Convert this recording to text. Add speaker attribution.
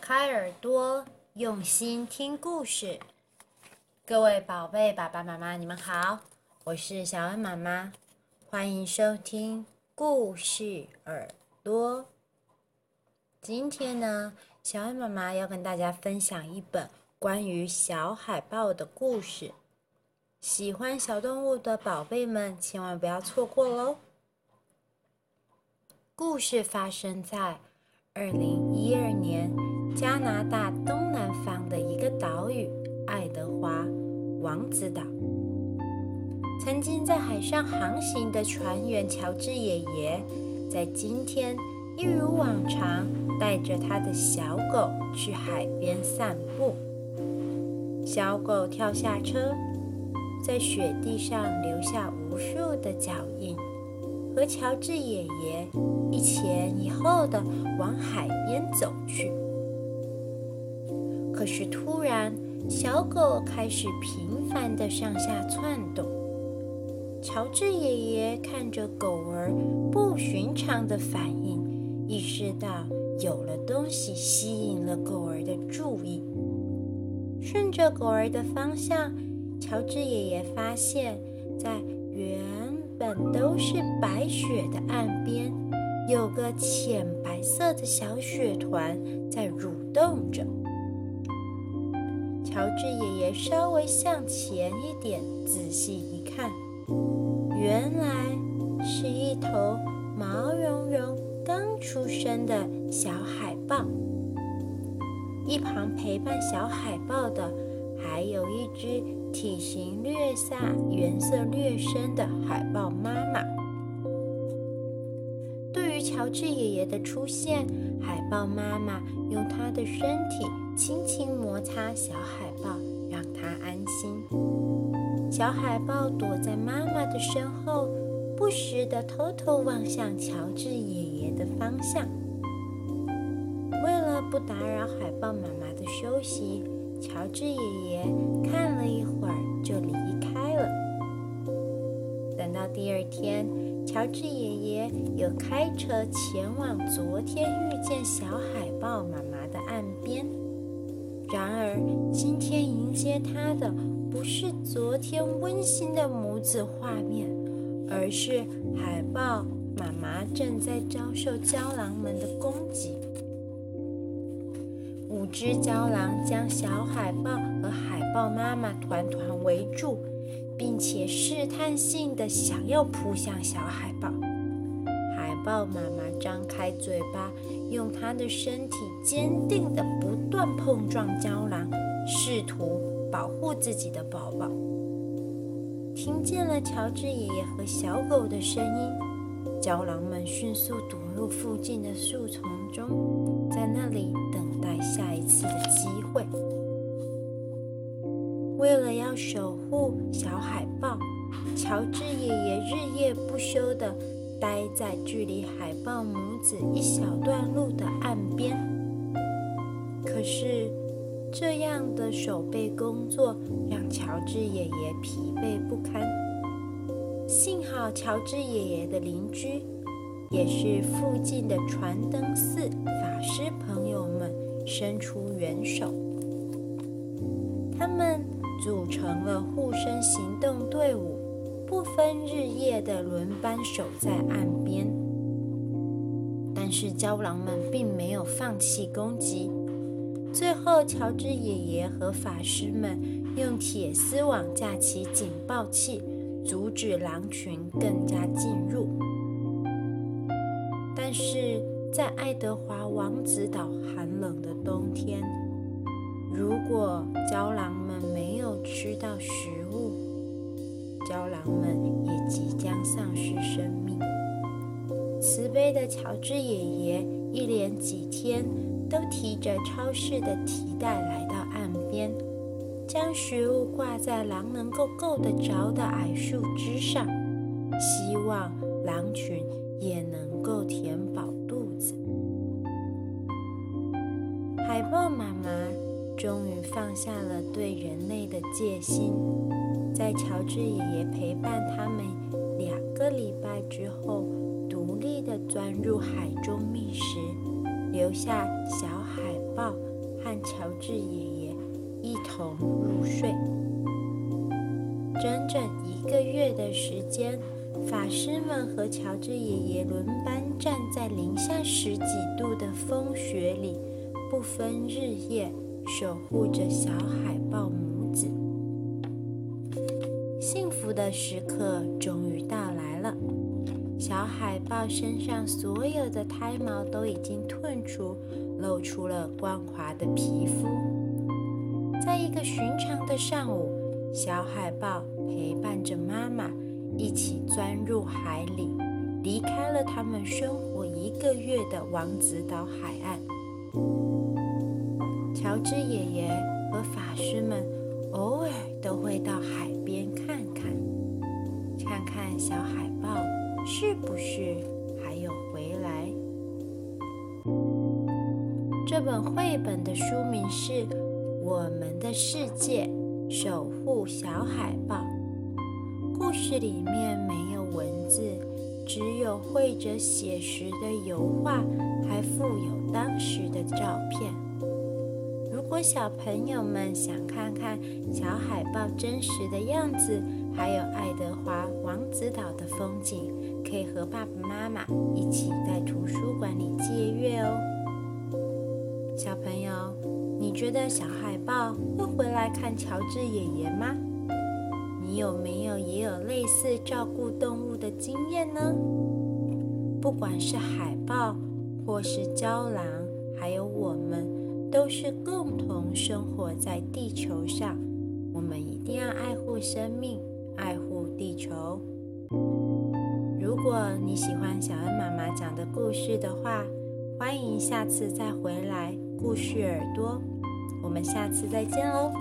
Speaker 1: 开耳朵，用心听故事。各位宝贝爸爸妈妈，你们好，我是小恩妈妈，欢迎收听故事耳朵。今天呢，小恩妈妈要跟大家分享一本关于小海豹的故事。喜欢小动物的宝贝们，千万不要错过喽！故事发生在二零一二年，加拿大东南方的一个岛屿——爱德华王子岛。曾经在海上航行的船员乔治爷爷，在今天一如往常，带着他的小狗去海边散步。小狗跳下车，在雪地上留下无数的脚印。和乔治爷爷一前一后的往海边走去，可是突然，小狗开始频繁的上下窜动。乔治爷爷看着狗儿不寻常的反应，意识到有了东西吸引了狗儿的注意。顺着狗儿的方向，乔治爷爷发现，在原本都是白雪的岸边，有个浅白色的小雪团在蠕动着。乔治爷爷稍微向前一点，仔细一看，原来是一头毛茸茸、刚出生的小海豹。一旁陪伴小海豹的，还有一只体型略大、颜色略深的海豹妈妈。乔治爷爷的出现，海豹妈妈用她的身体轻轻摩擦小海豹，让它安心。小海豹躲在妈妈的身后，不时地偷偷望向乔治爷爷的方向。为了不打扰海豹妈妈的休息，乔治爷爷看了一会儿就离开了。等到第二天，乔治爷爷又开车前往昨天遇见小海豹妈妈的岸边。然而，今天迎接他的不是昨天温馨的母子画面，而是海豹妈妈正在遭受郊狼们的攻击。五只郊狼将小海豹和海豹妈妈团团围住，并且试探性的想要扑向小海豹。海豹妈妈张开嘴巴，用它的身体坚定的不断碰撞胶囊，试图保护自己的宝宝。听见了乔治爷爷和小狗的声音，胶囊们迅速躲入附近的树丛中，在那里等。待下一次的机会。为了要守护小海豹，乔治爷爷日夜不休地待在距离海豹母子一小段路的岸边。可是，这样的守备工作让乔治爷爷疲惫不堪。幸好，乔治爷爷的邻居，也是附近的传灯寺法师朋友们。伸出援手，他们组成了护身行动队伍，不分日夜地轮班守在岸边。但是郊狼们并没有放弃攻击。最后，乔治爷爷和法师们用铁丝网架起警报器，阻止狼群更加进入。但是，在爱德华王子岛寒冷的冬天，如果郊狼们没吃到食物，郊狼们也即将丧失生命。慈悲的乔治爷爷一连几天都提着超市的提袋来到岸边，将食物挂在狼能够够得着的矮树枝上，希望狼群也能够填饱肚子。海豹妈妈终于放下了对人类的戒心，在乔治爷爷陪伴他们两个礼拜之后，独立地钻入海中觅食，留下小海豹和乔治爷爷一同入睡。整整一个月的时间，法师们和乔治爷爷轮班站在零下十几度的风雪里，不分日夜，守护着小海豹母子。幸福的时刻终于到来了。小海豹身上所有的胎毛都已经褪除，露出了光滑的皮肤。在一个寻常的上午，小海豹陪伴着妈妈一起钻入海里，离开了他们生活一个月的王子岛海岸。乔治爷爷和法师们偶尔都会到海边看看，看看小海豹。是不是还有回来？这本绘本的书名是《我们的世界：守护小海豹》。故事里面没有文字，只有绘着写实的油画，还附有当时的照片。如果小朋友们想看看小海豹真实的样子，还有爱德华王子岛的风景，可以和爸爸妈妈一起在图书馆里借阅哦。小朋友，你觉得小海豹会回来看乔治爷爷吗？你有没有也有类似照顾动物的经验呢？不管是海豹，或是郊狼，还有我们，都是共同生活在地球上。我们一定要爱护生命。爱护地球。如果你喜欢小恩妈妈讲的故事的话，欢迎下次再回来故事耳朵。我们下次再见喽。